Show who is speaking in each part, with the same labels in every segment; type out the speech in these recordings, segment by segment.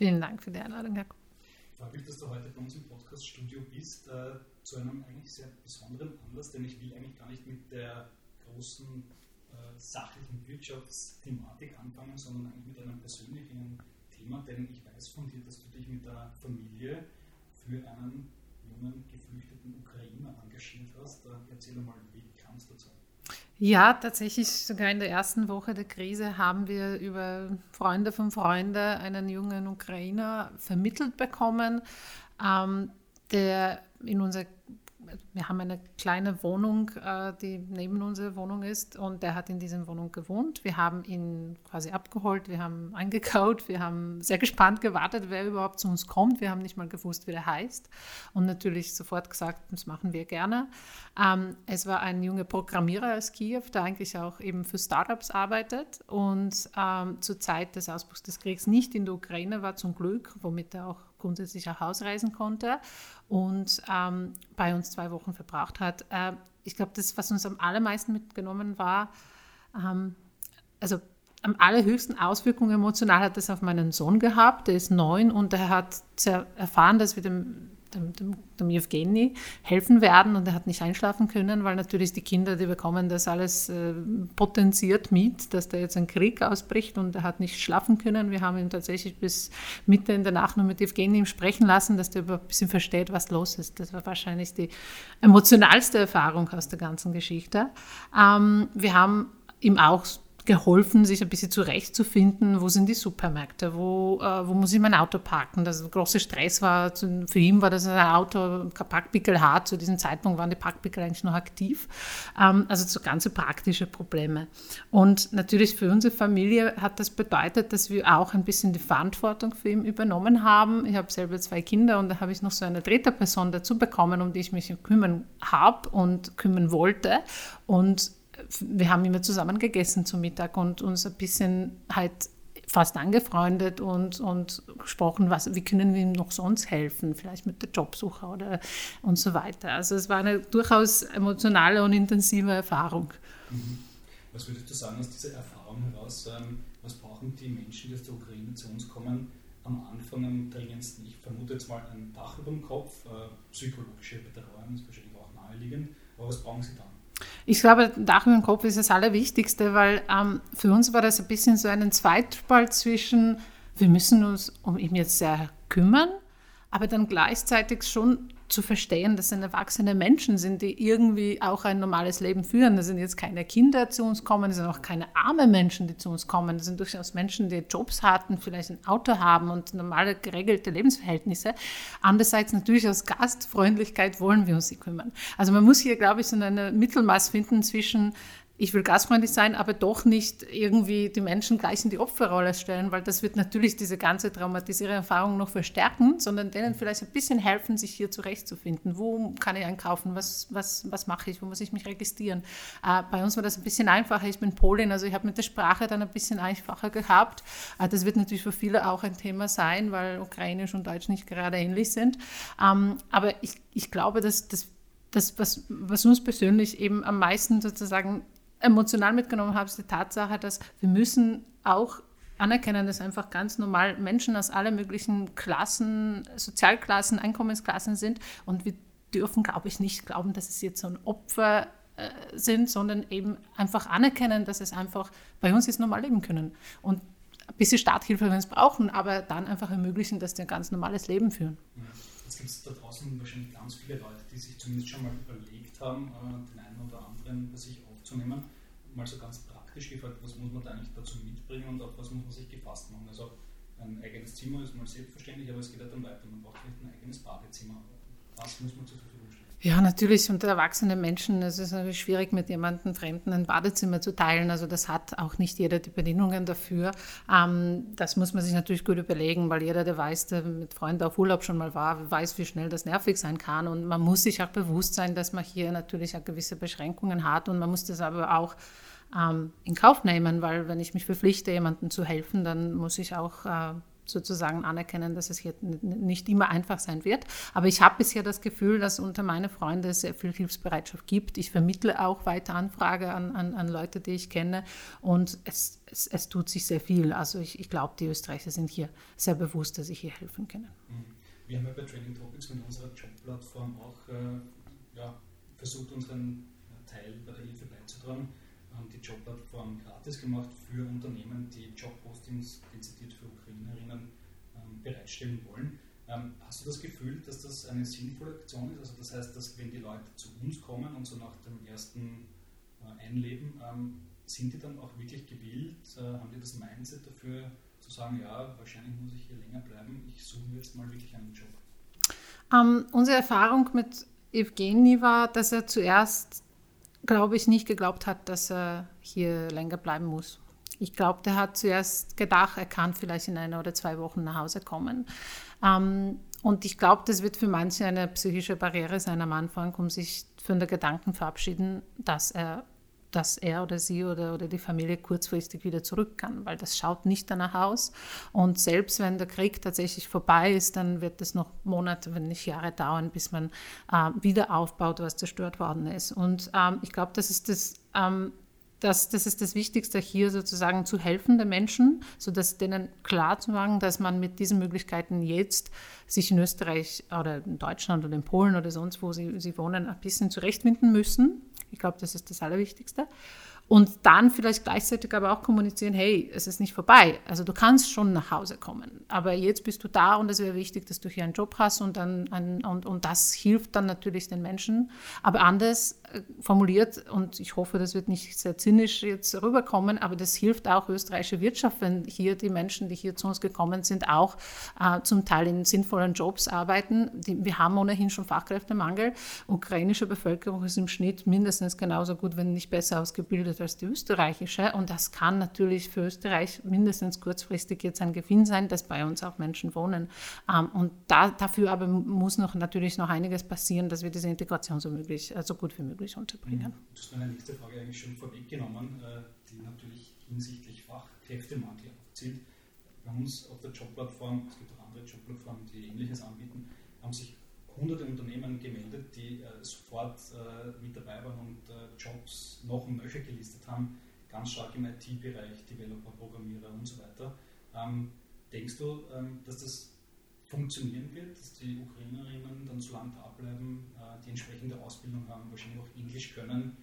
Speaker 1: Vielen Dank für die Einladung, Herr
Speaker 2: mich, dass du heute bei uns im Podcast-Studio bist, äh, zu einem eigentlich sehr besonderen Anlass, denn ich will eigentlich gar nicht mit der großen äh, sachlichen Wirtschaftsthematik anfangen, sondern eigentlich mit einem persönlichen Thema, denn ich weiß von dir, dass du dich mit deiner Familie für einen jungen geflüchteten Ukrainer engagiert hast. Äh, erzähl mal, wie kam es dazu?
Speaker 1: Ja, tatsächlich sogar in der ersten Woche der Krise haben wir über Freunde von Freunden einen jungen Ukrainer vermittelt bekommen, ähm, der in unser wir haben eine kleine Wohnung, äh, die neben unserer Wohnung ist und der hat in dieser Wohnung gewohnt. Wir haben ihn quasi abgeholt, wir haben eingekaut, wir haben sehr gespannt gewartet, wer überhaupt zu uns kommt. Wir haben nicht mal gewusst, wie der heißt und natürlich sofort gesagt, das machen wir gerne. Ähm, es war ein junger Programmierer aus Kiew, der eigentlich auch eben für Startups arbeitet und ähm, zur Zeit des Ausbruchs des Kriegs nicht in der Ukraine war, zum Glück, womit er auch grundsätzlich auch ausreisen konnte und ähm, bei uns zwei Wochen verbracht hat. Äh, ich glaube, das, was uns am allermeisten mitgenommen war, ähm, also am allerhöchsten Auswirkungen emotional hat das auf meinen Sohn gehabt. Der ist neun und er hat erfahren, dass wir dem dem, dem, dem Evgeny helfen werden und er hat nicht einschlafen können, weil natürlich die Kinder, die bekommen das alles äh, potenziert mit, dass da jetzt ein Krieg ausbricht und er hat nicht schlafen können. Wir haben ihn tatsächlich bis Mitte in der Nacht nur mit Evgeny sprechen lassen, dass der ein bisschen versteht, was los ist. Das war wahrscheinlich die emotionalste Erfahrung aus der ganzen Geschichte. Ähm, wir haben ihm auch geholfen, sich ein bisschen zurechtzufinden, wo sind die Supermärkte, wo, äh, wo muss ich mein Auto parken. Das große Stress war, für ihn war das ein Auto, kein Parkpickel hat, zu diesem Zeitpunkt waren die Parkpickel eigentlich noch aktiv. Ähm, also so ganze praktische Probleme. Und natürlich für unsere Familie hat das bedeutet, dass wir auch ein bisschen die Verantwortung für ihn übernommen haben. Ich habe selber zwei Kinder und da habe ich noch so eine dritte Person dazu bekommen, um die ich mich kümmern habe und kümmern wollte. Und wir haben immer zusammen gegessen zum Mittag und uns ein bisschen halt fast angefreundet und, und gesprochen, was, wie können wir ihm noch sonst helfen, vielleicht mit der Jobsuche oder und so weiter. Also es war eine durchaus emotionale und intensive Erfahrung.
Speaker 2: Mhm. Was würdest du sagen aus dieser Erfahrung heraus, ähm, was brauchen die Menschen, die aus der Ukraine zu uns kommen, am Anfang am dringendsten? Ich vermute jetzt mal ein Dach über dem Kopf, äh, psychologische Betreuung ist wahrscheinlich auch naheliegend, aber was brauchen sie dann?
Speaker 1: Ich glaube, Dach dem Kopf ist das Allerwichtigste, weil ähm, für uns war das ein bisschen so ein Zweitspalt zwischen, wir müssen uns um ihn jetzt sehr kümmern, aber dann gleichzeitig schon zu verstehen, dass sind erwachsene Menschen sind, die irgendwie auch ein normales Leben führen. Das sind jetzt keine Kinder die zu uns kommen, das sind auch keine arme Menschen, die zu uns kommen. Das sind durchaus Menschen, die Jobs hatten, vielleicht ein Auto haben und normale geregelte Lebensverhältnisse. Andererseits natürlich aus Gastfreundlichkeit wollen wir uns sie kümmern. Also man muss hier, glaube ich, so eine Mittelmaß finden zwischen ich will gastfreundlich sein, aber doch nicht irgendwie die Menschen gleich in die Opferrolle stellen, weil das wird natürlich diese ganze traumatisierende Erfahrung noch verstärken, sondern denen vielleicht ein bisschen helfen, sich hier zurechtzufinden. Wo kann ich einkaufen? Was, was, was mache ich? Wo muss ich mich registrieren? Äh, bei uns war das ein bisschen einfacher. Ich bin Polin, also ich habe mit der Sprache dann ein bisschen einfacher gehabt. Äh, das wird natürlich für viele auch ein Thema sein, weil Ukrainisch und Deutsch nicht gerade ähnlich sind. Ähm, aber ich, ich glaube, dass das das, was, was uns persönlich eben am meisten sozusagen emotional mitgenommen habe, ist die Tatsache, dass wir müssen auch anerkennen, dass einfach ganz normal Menschen aus allen möglichen Klassen, Sozialklassen, Einkommensklassen sind und wir dürfen, glaube ich, nicht glauben, dass es jetzt so ein Opfer äh, sind, sondern eben einfach anerkennen, dass es einfach bei uns jetzt normal leben können und ein bisschen Starthilfe, wenn es brauchen, aber dann einfach ermöglichen, dass sie ein ganz normales Leben führen.
Speaker 2: Ja. Gibt da draußen wahrscheinlich ganz viele Leute, die sich zumindest schon mal überlegt haben, äh, den einen oder anderen bei sich aufzunehmen. Mal so ganz praktisch gefragt, was muss man da eigentlich dazu mitbringen und auf was muss man sich gefasst machen? Also ein eigenes Zimmer ist mal selbstverständlich, aber es geht halt dann weiter. Man braucht vielleicht ein eigenes Badezimmer. Was muss man zur Verfügung stellen?
Speaker 1: Ja, natürlich unter erwachsenen Menschen es ist es natürlich schwierig, mit jemandem Fremden ein Badezimmer zu teilen. Also das hat auch nicht jeder die Bedingungen dafür. Ähm, das muss man sich natürlich gut überlegen, weil jeder, der weiß, der mit Freunden auf Urlaub schon mal war, weiß, wie schnell das nervig sein kann. Und man muss sich auch bewusst sein, dass man hier natürlich auch gewisse Beschränkungen hat und man muss das aber auch ähm, in Kauf nehmen, weil wenn ich mich verpflichte, jemandem zu helfen, dann muss ich auch äh, sozusagen anerkennen, dass es hier nicht immer einfach sein wird. Aber ich habe bisher das Gefühl, dass unter meinen Freunden sehr viel Hilfsbereitschaft gibt. Ich vermittle auch weiter Anfrage an, an, an Leute, die ich kenne. Und es, es, es tut sich sehr viel. Also ich, ich glaube, die Österreicher sind hier sehr bewusst, dass ich hier helfen kann.
Speaker 2: Mhm. Wir haben ja bei Training Topics mit unserer Jobplattform auch äh, ja, versucht, unseren Teil bei der Hilfe beizutragen haben die Jobplattform gratis gemacht für Unternehmen, die Jobpostings dezidiert für Ukrainerinnen ähm, bereitstellen wollen. Ähm, hast du das Gefühl, dass das eine sinnvolle Aktion ist? Also das heißt, dass wenn die Leute zu uns kommen und so nach dem ersten äh, Einleben, ähm, sind die dann auch wirklich gewillt, äh, haben die das Mindset dafür zu sagen, ja, wahrscheinlich muss ich hier länger bleiben, ich suche mir jetzt mal wirklich einen Job?
Speaker 1: Um, unsere Erfahrung mit Evgeny war, dass er zuerst glaube ich, nicht geglaubt hat, dass er hier länger bleiben muss. Ich glaube, der hat zuerst gedacht, er kann vielleicht in einer oder zwei Wochen nach Hause kommen. Ähm, und ich glaube, das wird für manche eine psychische Barriere sein am Anfang, um sich von der Gedanken verabschieden, dass er dass er oder sie oder, oder die Familie kurzfristig wieder zurück kann, weil das schaut nicht danach aus. Und selbst wenn der Krieg tatsächlich vorbei ist, dann wird es noch Monate, wenn nicht Jahre dauern, bis man äh, wieder aufbaut, was zerstört worden ist. Und ähm, ich glaube, das ist das. Ähm, das, das ist das Wichtigste hier sozusagen zu helfen den Menschen, sodass denen klar zu machen, dass man mit diesen Möglichkeiten jetzt sich in Österreich oder in Deutschland oder in Polen oder sonst wo sie, sie wohnen, ein bisschen zurechtfinden müssen ich glaube, das ist das Allerwichtigste. Und dann vielleicht gleichzeitig aber auch kommunizieren, hey, es ist nicht vorbei. Also du kannst schon nach Hause kommen. Aber jetzt bist du da und es wäre wichtig, dass du hier einen Job hast und, dann ein, und, und das hilft dann natürlich den Menschen. Aber anders äh, formuliert, und ich hoffe, das wird nicht sehr zynisch jetzt rüberkommen, aber das hilft auch österreichische Wirtschaft, wenn hier die Menschen, die hier zu uns gekommen sind, auch äh, zum Teil in sinnvollen Jobs arbeiten. Die, wir haben ohnehin schon Fachkräftemangel. Ukrainische Bevölkerung ist im Schnitt mindestens genauso gut, wenn nicht besser ausgebildet als die österreichische. Und das kann natürlich für Österreich mindestens kurzfristig jetzt ein Gewinn sein, dass bei uns auch Menschen wohnen. Ähm, und da, dafür aber muss noch natürlich noch einiges passieren, dass wir diese Integration so, möglich, äh, so gut wie möglich unterbringen.
Speaker 2: Du hast meine nächste Frage eigentlich schon vorweggenommen, äh, die natürlich hinsichtlich Fachkräftemangel abzielt. Bei uns auf der Jobplattform, es gibt auch andere Jobplattformen, die Ähnliches anbieten, haben sich hunderte Unternehmen gemeldet, die äh, sofort äh, mit dabei waren und äh, Jobs noch und nöcher gelistet haben, ganz stark im IT-Bereich, Developer, Programmierer und so weiter. Ähm, denkst du, ähm, dass das funktionieren wird, dass die Ukrainerinnen dann so lange da bleiben, äh, die entsprechende Ausbildung haben, wahrscheinlich auch Englisch können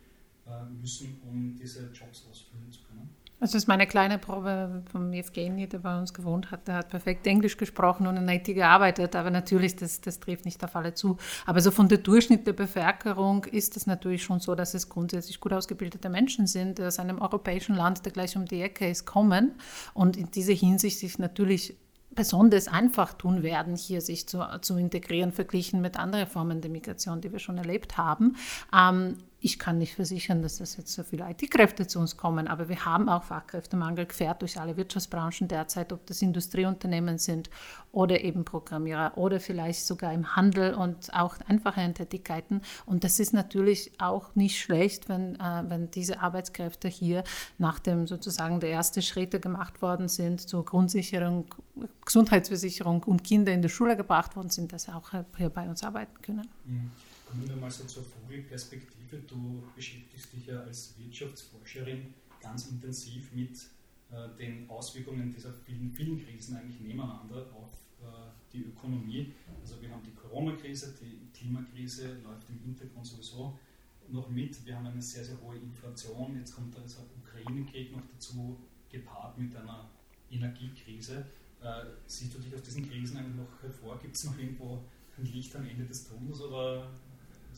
Speaker 2: äh, müssen, um diese Jobs ausfüllen zu können?
Speaker 1: Also ist meine kleine Probe vom Evgeny, der bei uns gewohnt hat. Der hat perfekt Englisch gesprochen und in IT gearbeitet, aber natürlich, das, das trifft nicht auf alle zu. Aber so von der Durchschnitt der Bevölkerung ist es natürlich schon so, dass es grundsätzlich gut ausgebildete Menschen sind, die aus einem europäischen Land, der gleich um die Ecke ist, kommen und in dieser Hinsicht sich natürlich besonders einfach tun werden, hier sich zu, zu integrieren, verglichen mit anderen Formen der Migration, die wir schon erlebt haben. Ähm, ich kann nicht versichern, dass das jetzt so viele IT-Kräfte zu uns kommen, aber wir haben auch Fachkräftemangel quer durch alle Wirtschaftsbranchen derzeit, ob das Industrieunternehmen sind oder eben Programmierer oder vielleicht sogar im Handel und auch einfache Tätigkeiten. Und das ist natürlich auch nicht schlecht, wenn, äh, wenn diese Arbeitskräfte hier, nachdem sozusagen der erste Schritte gemacht worden sind zur Grundsicherung, Gesundheitsversicherung und Kinder in die Schule gebracht worden sind, dass sie auch hier bei uns arbeiten können.
Speaker 2: Mhm. Kommen wir mal so zur Vogelperspektive. Du beschäftigst dich ja als Wirtschaftsforscherin ganz intensiv mit äh, den Auswirkungen dieser vielen, vielen Krisen eigentlich nebeneinander auf äh, die Ökonomie. Also wir haben die Corona-Krise, die Klimakrise läuft im Hintergrund sowieso noch mit. Wir haben eine sehr, sehr hohe Inflation. Jetzt kommt dieser Ukraine-Krieg noch dazu, gepaart mit einer Energiekrise. Äh, siehst du dich aus diesen Krisen eigentlich noch hervor? Gibt es noch irgendwo ein Licht am Ende des Tunnels oder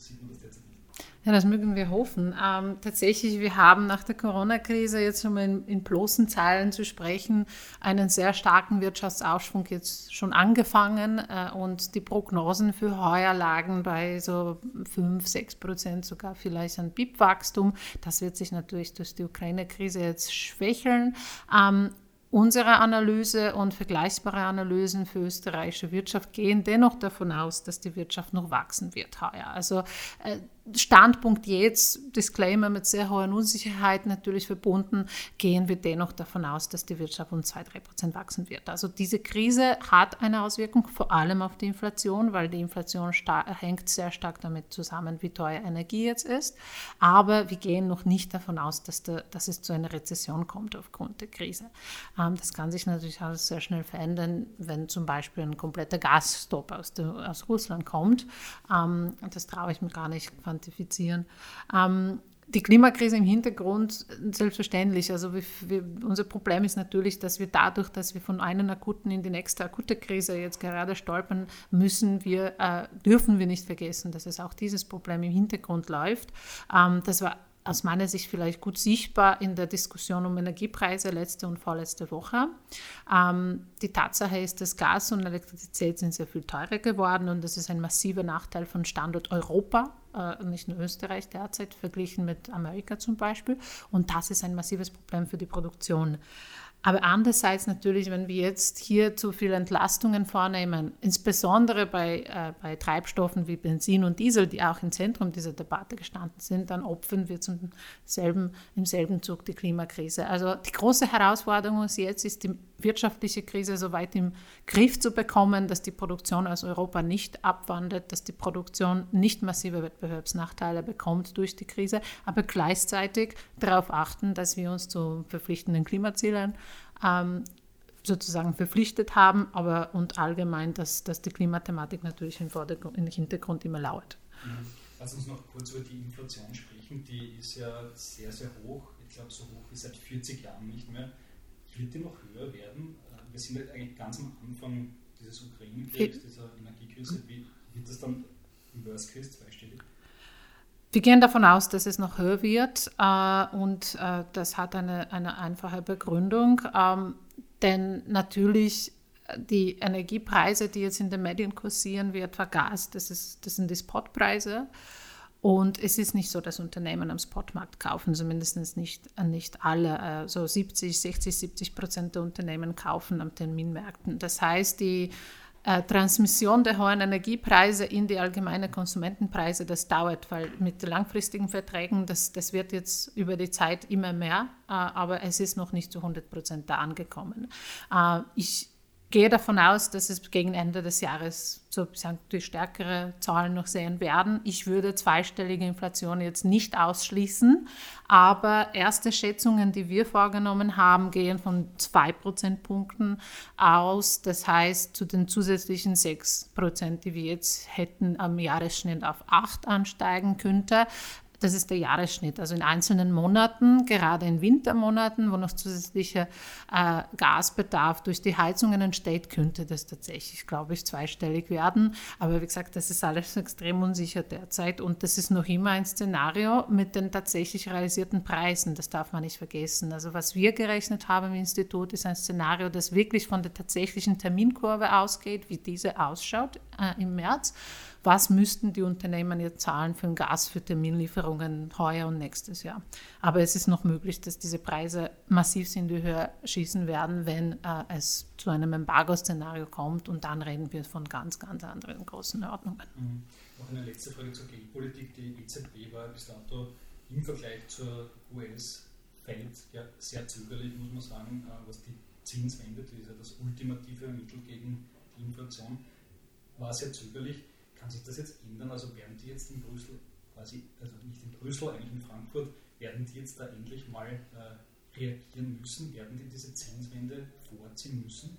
Speaker 2: sieht man das derzeit nicht.
Speaker 1: Ja, das mögen wir hoffen. Ähm, tatsächlich, wir haben nach der Corona-Krise jetzt um in, in bloßen Zahlen zu sprechen, einen sehr starken Wirtschaftsaufschwung jetzt schon angefangen äh, und die Prognosen für heuer lagen bei so 5, 6 Prozent sogar vielleicht an BIP-Wachstum. Das wird sich natürlich durch die Ukraine-Krise jetzt schwächeln. Ähm, Unsere Analyse und vergleichbare Analysen für österreichische Wirtschaft gehen dennoch davon aus, dass die Wirtschaft noch wachsen wird heuer. Also äh, Standpunkt jetzt, Disclaimer mit sehr hoher Unsicherheit natürlich verbunden, gehen wir dennoch davon aus, dass die Wirtschaft um 2-3 Prozent wachsen wird. Also diese Krise hat eine Auswirkung, vor allem auf die Inflation, weil die Inflation hängt sehr stark damit zusammen, wie teuer Energie jetzt ist. Aber wir gehen noch nicht davon aus, dass, der, dass es zu einer Rezession kommt aufgrund der Krise. Ähm, das kann sich natürlich alles sehr schnell verändern, wenn zum Beispiel ein kompletter Gasstopp aus, aus Russland kommt. Ähm, das traue ich mir gar nicht quantifizieren. Ähm, die Klimakrise im Hintergrund, selbstverständlich. Also wir, wir, unser Problem ist natürlich, dass wir dadurch, dass wir von einer akuten in die nächste akute Krise jetzt gerade stolpern, müssen wir, äh, dürfen wir nicht vergessen, dass es auch dieses Problem im Hintergrund läuft. Ähm, das war aus meiner Sicht vielleicht gut sichtbar in der Diskussion um Energiepreise letzte und vorletzte Woche. Ähm, die Tatsache ist, dass Gas und Elektrizität sind sehr viel teurer geworden und das ist ein massiver Nachteil von Standort Europa, äh, nicht nur Österreich derzeit, verglichen mit Amerika zum Beispiel. Und das ist ein massives Problem für die Produktion. Aber andererseits natürlich, wenn wir jetzt hier zu viele Entlastungen vornehmen, insbesondere bei, äh, bei Treibstoffen wie Benzin und Diesel, die auch im Zentrum dieser Debatte gestanden sind, dann opfern wir zum selben, im selben Zug die Klimakrise. Also die große Herausforderung ist jetzt, ist die wirtschaftliche Krise so weit im Griff zu bekommen, dass die Produktion aus Europa nicht abwandert, dass die Produktion nicht massive Wettbewerbsnachteile bekommt durch die Krise, aber gleichzeitig darauf achten, dass wir uns zu verpflichtenden Klimazielen ähm, sozusagen verpflichtet haben, aber und allgemein, dass, dass die Klimathematik natürlich im, Vordergrund, im Hintergrund immer lauert.
Speaker 2: Mhm. Lass uns noch kurz über die Inflation sprechen. Die ist ja sehr, sehr hoch. Ich glaube, so hoch wie seit 40 Jahren nicht mehr. Wird die noch höher werden? Wir sind ja eigentlich ganz am Anfang dieses Ukraine-Kriegs, dieser Energiekrise. Wie wird das dann im Worst Case zweistellig?
Speaker 1: Wir gehen davon aus, dass es noch höher wird äh, und äh, das hat eine, eine einfache Begründung, ähm, denn natürlich äh, die Energiepreise, die jetzt in den Medien kursieren, wie etwa Gas, das, ist, das sind die Spotpreise. Und es ist nicht so, dass Unternehmen am Spotmarkt kaufen, zumindest nicht, nicht alle. So also 70, 60, 70 Prozent der Unternehmen kaufen am Terminmärkten. Das heißt, die äh, Transmission der hohen Energiepreise in die allgemeinen Konsumentenpreise, das dauert, weil mit langfristigen Verträgen, das, das wird jetzt über die Zeit immer mehr, äh, aber es ist noch nicht zu 100 Prozent da angekommen. Äh, ich gehe davon aus, dass es gegen Ende des Jahres sozusagen die stärkere Zahlen noch sehen werden. Ich würde zweistellige Inflation jetzt nicht ausschließen, aber erste Schätzungen, die wir vorgenommen haben, gehen von zwei Prozentpunkten aus. Das heißt, zu den zusätzlichen sechs Prozent, die wir jetzt hätten, am Jahresschnitt auf acht ansteigen könnte. Das ist der Jahresschnitt. Also in einzelnen Monaten, gerade in Wintermonaten, wo noch zusätzlicher äh, Gasbedarf durch die Heizungen entsteht, könnte das tatsächlich, glaube ich, zweistellig werden. Aber wie gesagt, das ist alles extrem unsicher derzeit und das ist noch immer ein Szenario mit den tatsächlich realisierten Preisen. Das darf man nicht vergessen. Also was wir gerechnet haben im Institut, ist ein Szenario, das wirklich von der tatsächlichen Terminkurve ausgeht, wie diese ausschaut äh, im März was müssten die Unternehmen jetzt zahlen für ein Gas für Terminlieferungen heuer und nächstes Jahr. Aber es ist noch möglich, dass diese Preise massiv in die Höhe schießen werden, wenn äh, es zu einem Embargo-Szenario kommt und dann reden wir von ganz, ganz anderen großen Ordnungen.
Speaker 2: Mhm. Noch eine letzte Frage zur Geldpolitik. Die EZB war bis dato im Vergleich zur US-Fed ja sehr zögerlich, muss man sagen, äh, was die Zinswende, die ist ja das ultimative Mittel gegen die Inflation, war sehr zögerlich. Kann sich das jetzt ändern? Also werden die jetzt in Brüssel, quasi, also nicht in Brüssel, eigentlich in Frankfurt, werden die jetzt da endlich mal äh, reagieren müssen? Werden die diese Zinswende vorziehen müssen?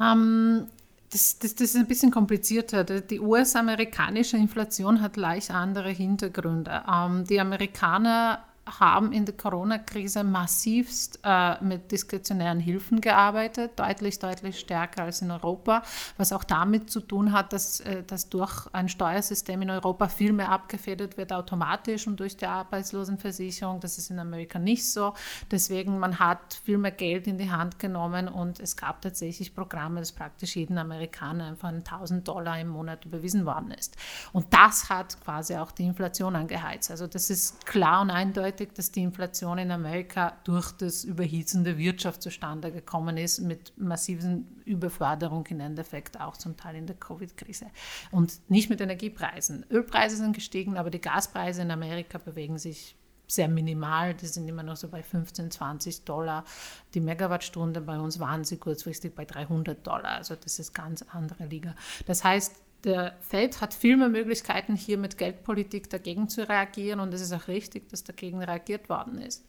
Speaker 1: Ähm, das, das, das, ist ein bisschen komplizierter. Die US-amerikanische Inflation hat leicht andere Hintergründe. Ähm, die Amerikaner haben in der Corona-Krise massivst äh, mit diskretionären Hilfen gearbeitet, deutlich, deutlich stärker als in Europa, was auch damit zu tun hat, dass, äh, dass durch ein Steuersystem in Europa viel mehr abgefedert wird automatisch und durch die Arbeitslosenversicherung. Das ist in Amerika nicht so. Deswegen, man hat viel mehr Geld in die Hand genommen und es gab tatsächlich Programme, dass praktisch jeden Amerikaner einfach 1000 Dollar im Monat überwiesen worden ist. Und das hat quasi auch die Inflation angeheizt. Also das ist klar und eindeutig eindeutig, dass die Inflation in Amerika durch das Überhitzen der Wirtschaft zustande gekommen ist, mit massiven Überforderung im Endeffekt auch zum Teil in der Covid-Krise. Und nicht mit Energiepreisen. Ölpreise sind gestiegen, aber die Gaspreise in Amerika bewegen sich sehr minimal. Die sind immer noch so bei 15, 20 Dollar die Megawattstunde. Bei uns waren sie kurzfristig bei 300 Dollar. Also das ist ganz andere Liga. Das heißt, der Fed hat viel mehr Möglichkeiten, hier mit Geldpolitik dagegen zu reagieren und es ist auch richtig, dass dagegen reagiert worden ist.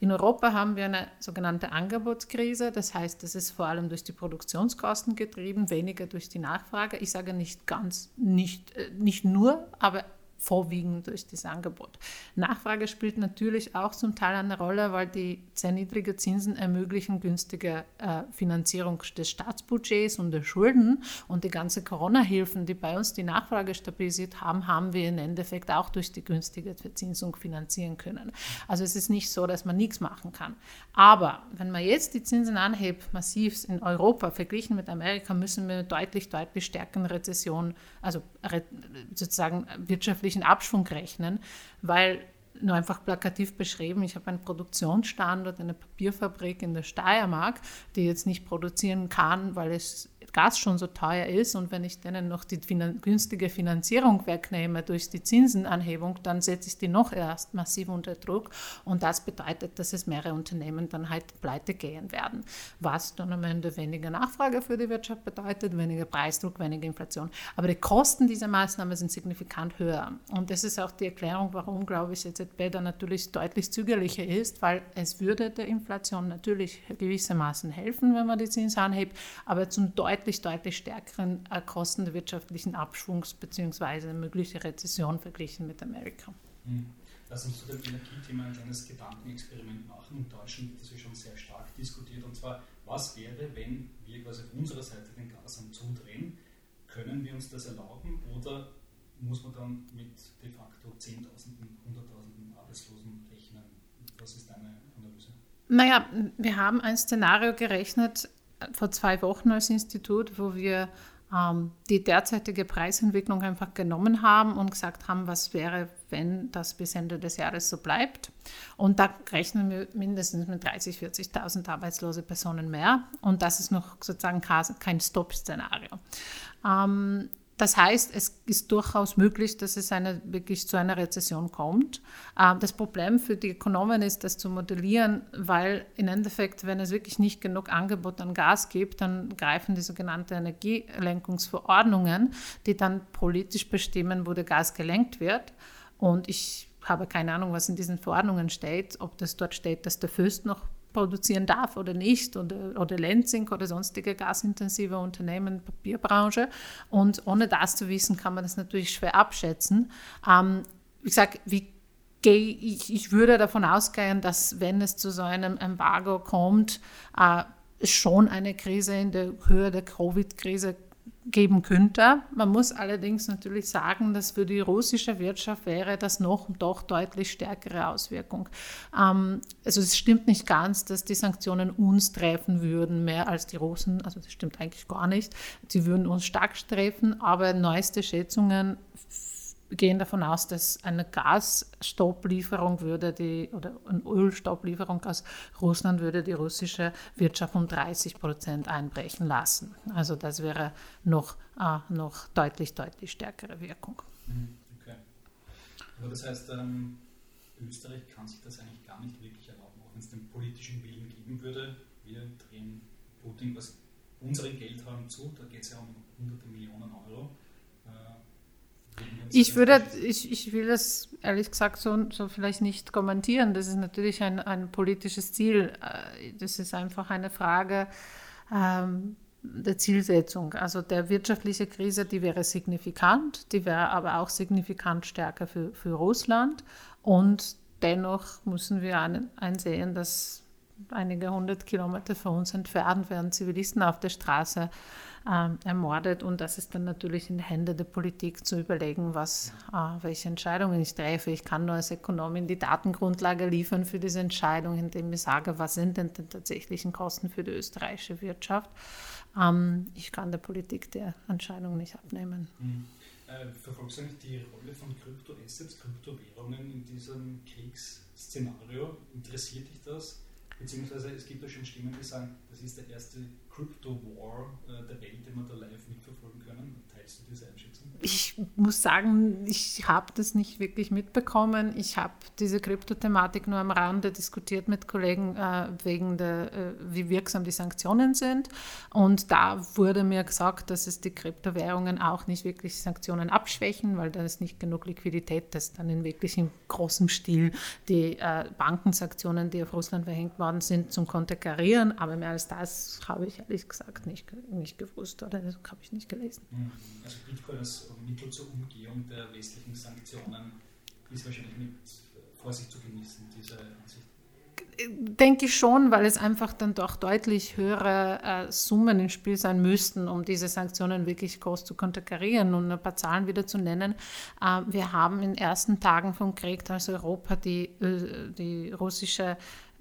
Speaker 1: In Europa haben wir eine sogenannte Angebotskrise, das heißt, das ist vor allem durch die Produktionskosten getrieben, weniger durch die Nachfrage. Ich sage nicht ganz, nicht, äh, nicht nur, aber vorwiegend durch das Angebot. Nachfrage spielt natürlich auch zum Teil eine Rolle, weil die sehr niedrigen Zinsen ermöglichen günstige äh, Finanzierung des Staatsbudgets und der Schulden. Und die ganze Corona-Hilfen, die bei uns die Nachfrage stabilisiert haben, haben wir im Endeffekt auch durch die günstige Verzinsung finanzieren können. Also es ist nicht so, dass man nichts machen kann. Aber wenn man jetzt die Zinsen anhebt, massiv in Europa, verglichen mit Amerika, müssen wir deutlich, deutlich stärkeren Rezession, also sozusagen wirtschaftlich wirklichen Abschwung rechnen, weil nur einfach plakativ beschrieben, ich habe einen Produktionsstandort, eine Papierfabrik in der Steiermark, die jetzt nicht produzieren kann, weil es Gas schon so teuer ist und wenn ich denen noch die finan günstige Finanzierung wegnehme durch die Zinsenanhebung, dann setze ich die noch erst massiv unter Druck und das bedeutet, dass es mehrere Unternehmen dann halt pleite gehen werden, was dann am Ende weniger Nachfrage für die Wirtschaft bedeutet, weniger Preisdruck, weniger Inflation. Aber die Kosten dieser Maßnahme sind signifikant höher. Und das ist auch die Erklärung, warum, glaube ich, EZB da natürlich deutlich zögerlicher ist, weil es würde der Inflation natürlich gewissermaßen helfen, wenn man die Zinsen anhebt, aber zum deutlich deutlich, deutlich stärkeren äh, Kosten der wirtschaftlichen Abschwungs bzw. mögliche Rezession verglichen mit Amerika.
Speaker 2: Mhm. Lass uns zu dem Energiethema ein kleines Gedankenexperiment machen. In Deutschland wird das ja schon sehr stark diskutiert. Und zwar, was wäre, wenn wir quasi auf unserer Seite den Gashahn zudrehen? Können wir uns das erlauben oder muss man dann mit de facto Zehntausenden, Hunderttausenden Arbeitslosen rechnen? Was ist deine Analyse?
Speaker 1: Naja, wir haben ein Szenario gerechnet, vor zwei Wochen als Institut, wo wir ähm, die derzeitige Preisentwicklung einfach genommen haben und gesagt haben, was wäre, wenn das bis Ende des Jahres so bleibt. Und da rechnen wir mindestens mit 30.000, 40.000 arbeitslose Personen mehr. Und das ist noch sozusagen kein Stop-Szenario. Ähm, das heißt, es ist durchaus möglich, dass es eine, wirklich zu einer Rezession kommt. Ähm, das Problem für die Ökonomen ist, das zu modellieren, weil im Endeffekt, wenn es wirklich nicht genug Angebot an Gas gibt, dann greifen die sogenannten Energielenkungsverordnungen, die dann politisch bestimmen, wo der Gas gelenkt wird. Und ich habe keine Ahnung, was in diesen Verordnungen steht, ob das dort steht, dass der Föst noch produzieren darf oder nicht oder, oder Lenzing oder sonstige gasintensive Unternehmen, Papierbranche. Und ohne das zu wissen, kann man das natürlich schwer abschätzen. Ähm, wie gesagt, wie ich, ich würde davon ausgehen, dass wenn es zu so einem Embargo kommt, äh, schon eine Krise in der Höhe der Covid-Krise geben könnte. Man muss allerdings natürlich sagen, dass für die russische Wirtschaft wäre das noch doch deutlich stärkere Auswirkung. Ähm, also es stimmt nicht ganz, dass die Sanktionen uns treffen würden, mehr als die Russen. Also das stimmt eigentlich gar nicht. Sie würden uns stark treffen, aber neueste Schätzungen gehen davon aus, dass eine Gasstopplieferung würde die oder eine Ölstopplieferung aus Russland würde die russische Wirtschaft um 30 Prozent einbrechen lassen. Also das wäre noch, äh, noch deutlich, deutlich stärkere Wirkung.
Speaker 2: Mhm, okay. Aber das heißt, ähm, Österreich kann sich das eigentlich gar nicht wirklich erlauben, auch wenn es den politischen Willen geben würde. Wir drehen Putin was unseren Geldhahn zu, da geht es ja um hunderte Millionen Euro
Speaker 1: ich würde, ich, ich will das ehrlich gesagt so, so vielleicht nicht kommentieren. Das ist natürlich ein, ein politisches Ziel. Äh, das ist einfach eine Frage ähm, der Zielsetzung. Also der wirtschaftliche Krise, die wäre signifikant, die wäre aber auch signifikant stärker für, für Russland. Und dennoch müssen wir einsehen, dass einige hundert Kilometer von uns entfernt werden Zivilisten auf der Straße ähm, ermordet. Und das ist dann natürlich in den Händen der Politik zu überlegen, was, äh, welche Entscheidungen ich treffe. Ich kann nur als Ökonomin die Datengrundlage liefern für diese Entscheidung, indem ich sage, was sind denn die tatsächlichen Kosten für die österreichische Wirtschaft. Ähm, ich kann der Politik der Entscheidung nicht abnehmen.
Speaker 2: Mhm. Verfolgst du eigentlich die Rolle von Kryptoassets, Kryptowährungen in diesem Kriegsszenario? Interessiert dich das? Beziehungsweise es gibt ja schon Stimmen, die sagen, das ist der erste Crypto War äh, der Welt, den wir da live mitverfolgen können. Teilst du diese Einschätzung?
Speaker 1: Ich muss sagen, ich habe das nicht wirklich mitbekommen. Ich habe diese Kryptothematik nur am Rande diskutiert mit Kollegen äh, wegen der, äh, wie wirksam die Sanktionen sind. Und da wurde mir gesagt, dass es die Kryptowährungen auch nicht wirklich Sanktionen abschwächen, weil da ist nicht genug Liquidität, dass dann in wirklich in großem Stil die äh, Bankensanktionen, die auf Russland verhängt worden sind, zum Konterkarieren. Aber mehr als das habe ich ehrlich gesagt nicht, nicht gewusst oder habe ich nicht gelesen.
Speaker 2: Mhm. Also Bitcoin als Mittel zur Umgehung der westlichen Sanktionen ist wahrscheinlich mit Vorsicht zu genießen, diese Ansicht.
Speaker 1: Denke ich schon, weil es einfach dann doch deutlich höhere äh, Summen im Spiel sein müssten, um diese Sanktionen wirklich groß zu konterkarieren. Und ein paar Zahlen wieder zu nennen. Äh, wir haben in den ersten Tagen vom Krieg als Europa die, äh, die russische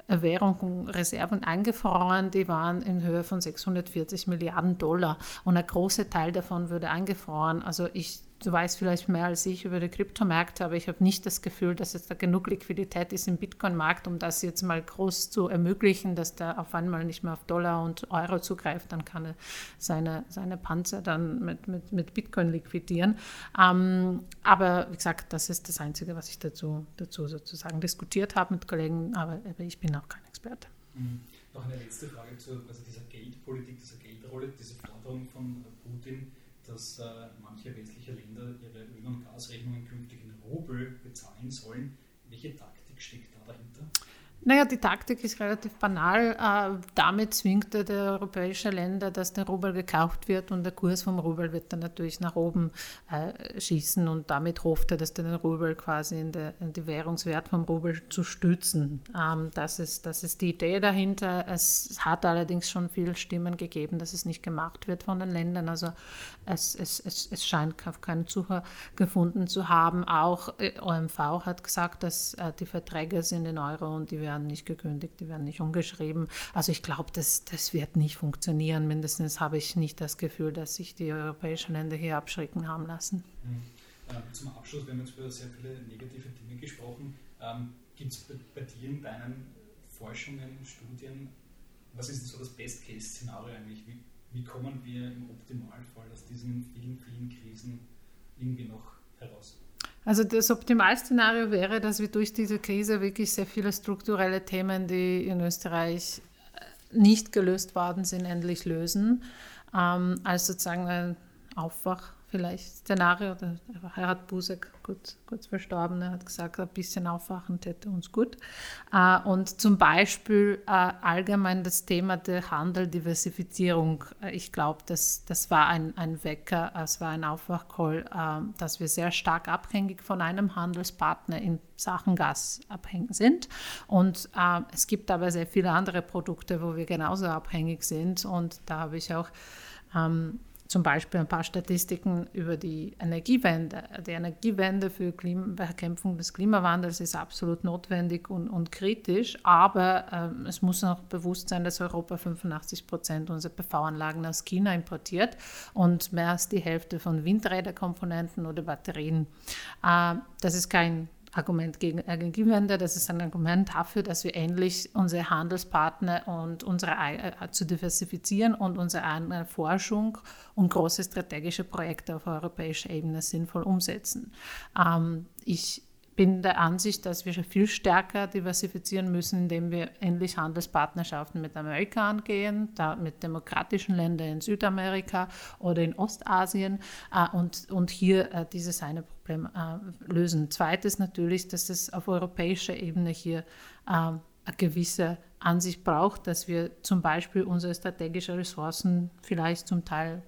Speaker 1: Währung Reserven eingefroren, die waren in Höhe von 640 Milliarden Dollar und ein großer Teil davon würde eingefroren. Also ich du weißt vielleicht mehr als ich über die Kryptomärkte, aber ich habe nicht das Gefühl, dass es da genug Liquidität ist im Bitcoin-Markt, um das jetzt mal groß zu ermöglichen, dass der auf einmal nicht mehr auf Dollar und Euro zugreift, dann kann er seine, seine Panzer dann mit, mit, mit Bitcoin liquidieren. Ähm, aber wie gesagt, das ist das Einzige, was ich dazu, dazu sozusagen diskutiert habe mit Kollegen, aber, aber ich bin auch kein Experte.
Speaker 2: Mhm. Noch eine letzte Frage zu also dieser Geldpolitik, dieser Geldrolle, diese Forderung von Putin dass äh, manche westliche Länder ihre Öl- und Gasrechnungen künftig in Rubel bezahlen sollen. Welche Taktik steckt da dahinter?
Speaker 1: Naja, die Taktik ist relativ banal. Äh, damit zwingte der europäische Länder, dass der Rubel gekauft wird und der Kurs vom Rubel wird dann natürlich nach oben äh, schießen und damit hofft er, dass den Rubel quasi in, der, in die Währungswert vom Rubel zu stützen. Ähm, das, ist, das ist die Idee dahinter. Es hat allerdings schon viele Stimmen gegeben, dass es nicht gemacht wird von den Ländern. Also es, es, es, es scheint keinen Zuhör gefunden zu haben. Auch äh, OMV hat gesagt, dass die Verträge sind in Euro und die werden werden nicht gekündigt, die werden nicht umgeschrieben. Also ich glaube, das, das wird nicht funktionieren. Mindestens habe ich nicht das Gefühl, dass sich die europäischen Länder hier abschrecken haben lassen.
Speaker 2: Mhm. Äh, zum Abschluss, wir haben jetzt über sehr viele negative Dinge gesprochen. Ähm, Gibt es bei, bei, dir in deinen Forschungen, Studien, was ist so das Best-Case-Szenario eigentlich? Wie, wie kommen wir im Optimalfall aus diesen vielen, vielen Krisen irgendwie noch heraus?
Speaker 1: Also das Optimalszenario wäre, dass wir durch diese Krise wirklich sehr viele strukturelle Themen, die in Österreich äh, nicht gelöst worden sind, endlich lösen. Ähm, als sozusagen ein Aufwach vielleicht Szenario. Der Herat Busek, kurz, kurz verstorben, er hat gesagt, ein bisschen aufwachen täte uns gut. Äh, und zum Beispiel äh, allgemein das Thema der Handel-Diversifizierung. Äh, ich glaube, das, das war ein, ein Wecker, es war ein Aufwachcall, dass wir sehr stark abhängig von einem Handelspartner in Sachen Gas abhängig sind. Und es gibt aber sehr viele andere Produkte, wo wir genauso abhängig sind. Und da habe ich auch ähm, zum Beispiel ein paar Statistiken über die Energiewende. Die Energiewende für Klima Bekämpfung des Klimawandels ist absolut notwendig und, und kritisch, aber äh, es muss auch bewusst sein, dass Europa 85 Prozent unserer PV-Anlagen aus China importiert und mehr als die Hälfte von Windräderkomponenten oder Batterien. Äh, das ist kein Argument gegen Energiewende. Das ist ein Argument dafür, dass wir endlich unsere Handelspartner und unsere äh, zu diversifizieren und unsere eigene Forschung und große strategische Projekte auf europäischer Ebene sinnvoll umsetzen. Ähm, ich bin der Ansicht, dass wir schon viel stärker diversifizieren müssen, indem wir endlich Handelspartnerschaften mit Amerika angehen, da mit demokratischen Ländern in Südamerika oder in Ostasien äh, und, und hier äh, dieses eine Problem äh, lösen. Zweites natürlich, dass es auf europäischer Ebene hier äh, eine gewisse Ansicht braucht, dass wir zum Beispiel unsere strategischen Ressourcen vielleicht zum Teil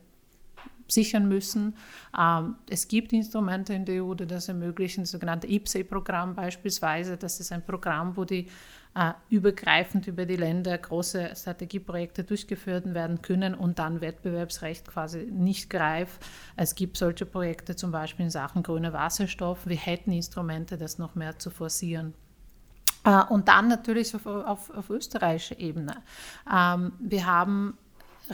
Speaker 1: sichern müssen. Ähm, es gibt Instrumente in der EU, die das ermöglichen, das sogenannte IPSE-Programm beispielsweise. Das ist ein Programm, wo die äh, übergreifend über die Länder große Strategieprojekte durchgeführt werden können und dann Wettbewerbsrecht quasi nicht greift. Es gibt solche Projekte zum Beispiel in Sachen grüner Wasserstoff. Wir hätten Instrumente, das noch mehr zu forcieren. Äh, und dann natürlich auf, auf, auf österreichischer Ebene. Ähm, wir haben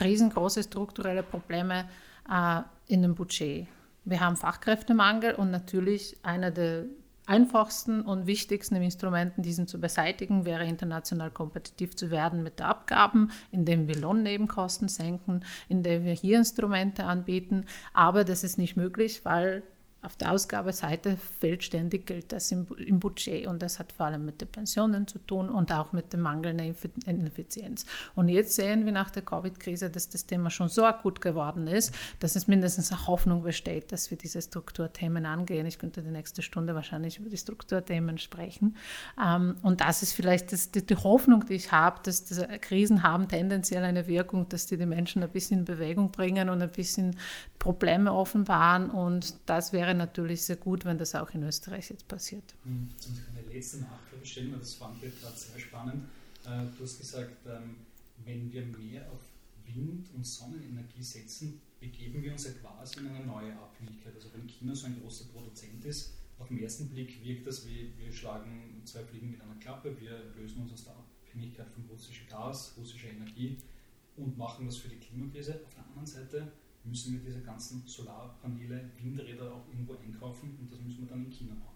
Speaker 1: riesengroße strukturelle Probleme äh, in dem Budget. Wir haben Fachkräftemangel und natürlich einer der einfachsten und wichtigsten Instrumenten, diesen zu beseitigen, wäre international kompetitiv zu werden mit Abgaben, indem wir Lohnnebenkosten senken, indem wir hier Instrumente anbieten. Aber das ist nicht möglich, weil auf der Ausgabeseite fehlt ständig Geld das im, im, Budget und das hat vor allem mit den Pensionen zu tun und auch mit der mangelnden Effizienz. Und jetzt sehen wir nach der Covid-Krise, dass das Thema schon so akut geworden ist, dass es mindestens eine Hoffnung besteht, dass wir diese Strukturthemen angehen. Ich könnte die nächste Stunde wahrscheinlich über die Strukturthemen sprechen. Ähm, und das ist vielleicht das, die, die, Hoffnung, die ich habe, dass diese Krisen haben tendenziell eine Wirkung, dass die die Menschen ein bisschen in Bewegung bringen und ein bisschen Probleme offenbaren und das wäre natürlich sehr gut, wenn das auch in Österreich jetzt passiert.
Speaker 2: Hm, muss ich eine letzte Nachfrage stellen, weil das fand ich gerade sehr spannend. Äh, du hast gesagt, ähm, wenn wir mehr auf Wind- und Sonnenenergie setzen, begeben wir uns ja quasi in eine neue Abhängigkeit. Also wenn China so ein großer Produzent ist, auf den ersten Blick wirkt das wie, wir schlagen zwei Fliegen mit einer Klappe, wir lösen uns aus der Abhängigkeit von russischem Gas, russischer Energie und machen das für die Klimakrise. Auf der anderen Seite müssen wir diese ganzen Solarpaneele, Windräder auch irgendwo einkaufen und das müssen wir dann in China machen.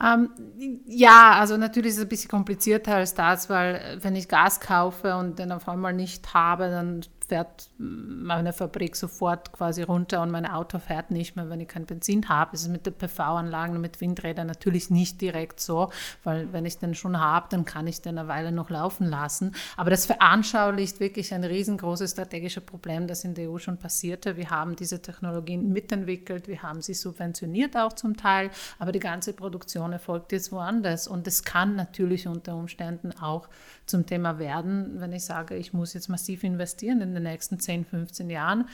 Speaker 1: Ähm, ja, also natürlich ist es ein bisschen komplizierter als das, weil äh, wenn ich Gas kaufe und den auf einmal nicht habe, dann fährt meine Fabrik sofort quasi runter und mein Auto fährt nicht mehr, wenn ich kein Benzin habe. Das ist mit den PV-Anlagen und mit Windrädern natürlich nicht direkt so, weil wenn ich den schon habe, dann kann ich den eine Weile noch laufen lassen. Aber das veranschaulicht wirklich ein riesengroßes strategisches Problem, das in der EU schon passierte. Wir haben diese Technologien mitentwickelt, wir haben sie subventioniert auch zum Teil, aber die ganze Produktion erfolgt jetzt woanders und es kann natürlich unter Umständen auch zum Thema werden, wenn ich sage, ich muss jetzt massiv investieren in den nächsten 10, 15 Jahren.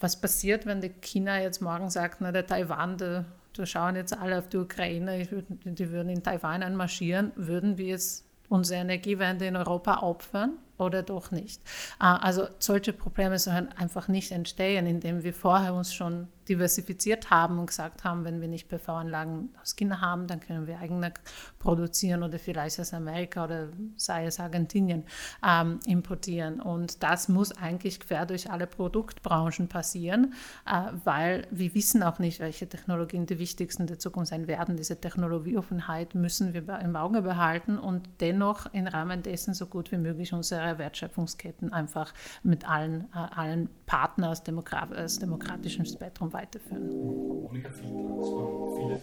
Speaker 1: Was passiert, wenn die China jetzt morgen sagt, na, der Taiwan, da, schauen jetzt alle auf die Ukraine, die würden in Taiwan einmarschieren, würden wir jetzt unsere Energiewende in Europa opfern? Oder doch nicht. Ah, also solche Probleme sollen einfach nicht entstehen, indem wir vorher uns schon diversifiziert haben und gesagt haben, wenn wir nicht PV-Anlagen aus China haben, dann können wir eigene produzieren oder vielleicht aus Amerika oder sei es Argentinien ähm, importieren. Und das muss eigentlich quer durch alle Produktbranchen passieren, äh, weil wir wissen auch nicht, welche Technologien die wichtigsten der Zukunft sein werden. Diese Technologieoffenheit müssen wir im Auge behalten und dennoch im Rahmen dessen so gut wie möglich unsere unsere Wertschöpfungsketten einfach mit allen, äh, allen Partnern aus, Demokra aus demokratischem Spektrum weiterführen. Vielen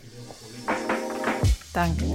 Speaker 1: Dank. Danke.